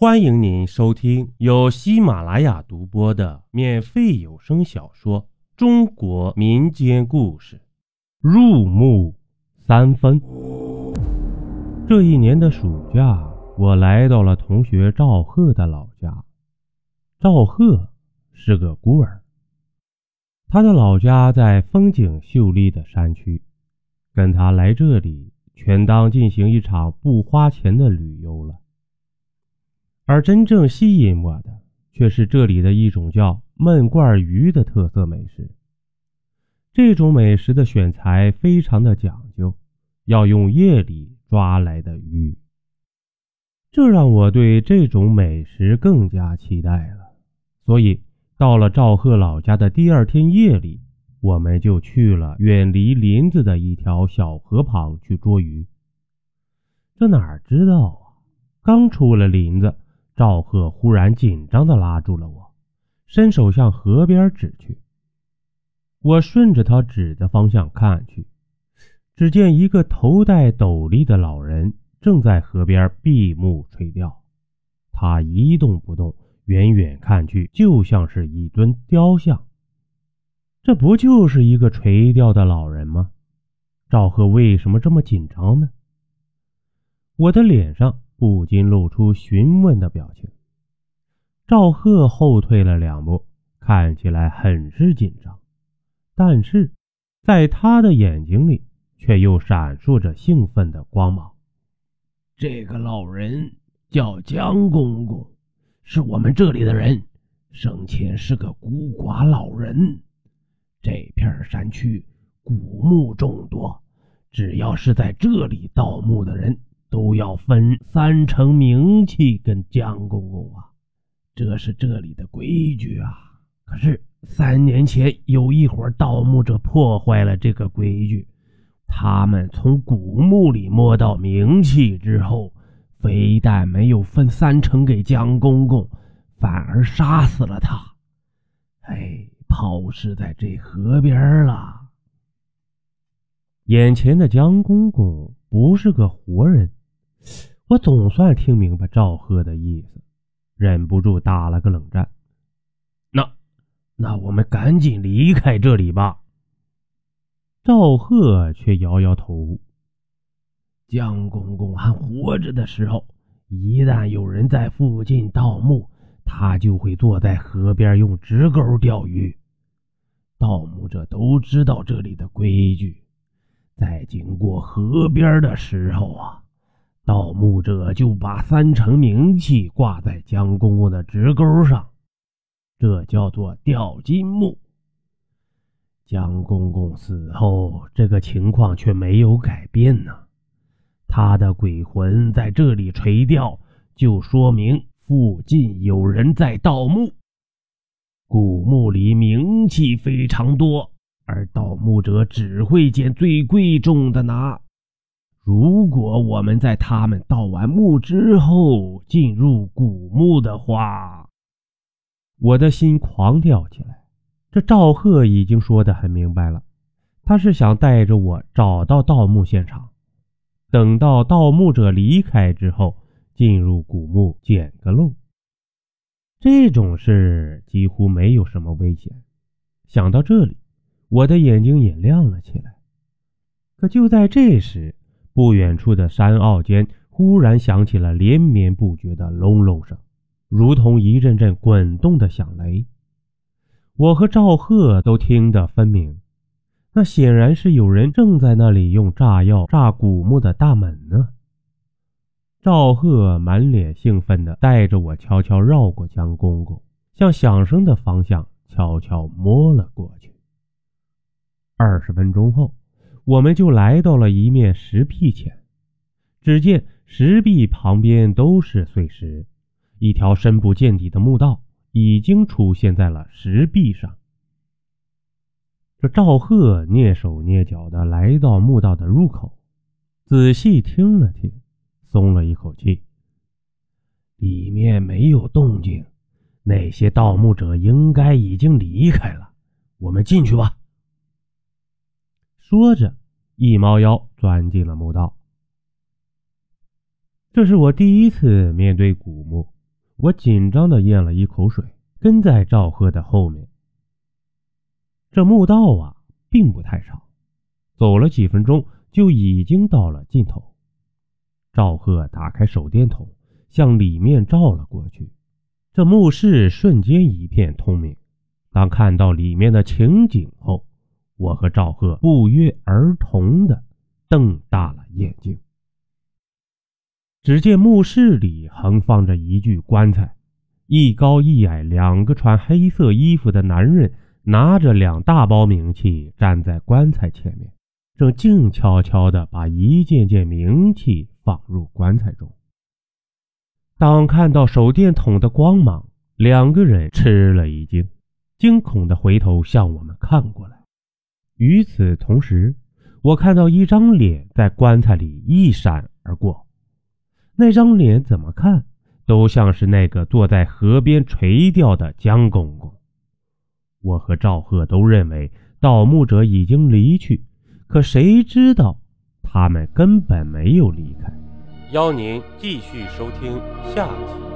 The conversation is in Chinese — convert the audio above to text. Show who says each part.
Speaker 1: 欢迎您收听由喜马拉雅独播的免费有声小说《中国民间故事》。入木三分。这一年的暑假，我来到了同学赵贺的老家。赵贺是个孤儿，他的老家在风景秀丽的山区，跟他来这里，全当进行一场不花钱的旅游了。而真正吸引我的，却是这里的一种叫焖罐鱼的特色美食。这种美食的选材非常的讲究，要用夜里抓来的鱼，这让我对这种美食更加期待了。所以，到了赵贺老家的第二天夜里，我们就去了远离林子的一条小河旁去捉鱼。这哪知道啊，刚出了林子。赵贺忽然紧张地拉住了我，伸手向河边指去。我顺着他指的方向看去，只见一个头戴斗笠的老人正在河边闭目垂钓。他一动不动，远远看去就像是一尊雕像。这不就是一个垂钓的老人吗？赵贺为什么这么紧张呢？我的脸上。不禁露出询问的表情。赵贺后退了两步，看起来很是紧张，但是在他的眼睛里却又闪烁着兴奋的光芒。
Speaker 2: 这个老人叫江公公，是我们这里的人，生前是个孤寡老人。这片山区古墓众多，只要是在这里盗墓的人。都要分三成名气跟江公公啊，这是这里的规矩啊。可是三年前有一伙盗墓者破坏了这个规矩，他们从古墓里摸到名器之后，非但没有分三成给江公公，反而杀死了他，哎，抛尸在这河边了。
Speaker 1: 眼前的江公公不是个活人。我总算听明白赵贺的意思，忍不住打了个冷战。
Speaker 2: 那，那我们赶紧离开这里吧。
Speaker 1: 赵贺却摇摇头。
Speaker 2: 江公公还活着的时候，一旦有人在附近盗墓，他就会坐在河边用直钩钓鱼。盗墓者都知道这里的规矩，在经过河边的时候啊。盗墓者就把三成名器挂在江公公的直钩上，这叫做吊金木。江公公死后，这个情况却没有改变呢。他的鬼魂在这里垂钓，就说明附近有人在盗墓。古墓里名器非常多，而盗墓者只会捡最贵重的拿。如果我们在他们盗完墓之后进入古墓的话，
Speaker 1: 我的心狂跳起来。这赵贺已经说得很明白了，他是想带着我找到盗墓现场，等到盗墓者离开之后，进入古墓捡个漏。这种事几乎没有什么危险。想到这里，我的眼睛也亮了起来。可就在这时，不远处的山坳间，忽然响起了连绵不绝的隆隆声，如同一阵阵滚动的响雷。我和赵贺都听得分明，那显然是有人正在那里用炸药炸古墓的大门呢。赵贺满脸兴奋地带着我悄悄绕过江公公，向响声的方向悄悄摸了过去。二十分钟后。我们就来到了一面石壁前，只见石壁旁边都是碎石，一条深不见底的墓道已经出现在了石壁上。这赵贺蹑手蹑脚地来到墓道的入口，仔细听了听，松了一口气。里面没有动静，那些盗墓者应该已经离开了。我们进去吧。说着。一猫腰钻进了墓道。这是我第一次面对古墓，
Speaker 2: 我紧张的咽了一口水，跟在赵贺的后面。这墓道啊，并不太长，走了几分钟就已经到了尽头。赵贺打开手电筒，向里面照了过去，这墓室瞬间一片通明。当看到里面的情景后，我和赵贺不约而同的瞪大了眼睛。只见墓室里横放着一具棺材，一高一矮两个穿黑色衣服的男人拿着两大包冥器站在棺材前面，正静悄悄地把一件件冥器放入棺材中。当看到手电筒的光芒，两个人吃了一惊，惊恐地回头向我们看过来。与此同时，我看到一张脸在棺材里一闪而过。那张脸怎么看都像是那个坐在河边垂钓的江公公。我和赵贺都认为盗墓者已经离去，可谁知道他们根本没有离开。
Speaker 1: 邀您继续收听下集。